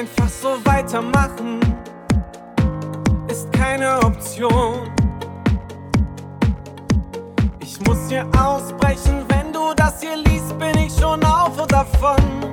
Einfach so weitermachen ist keine Option. Ich muss hier ausbrechen, wenn du das hier liest, bin ich schon auf und davon.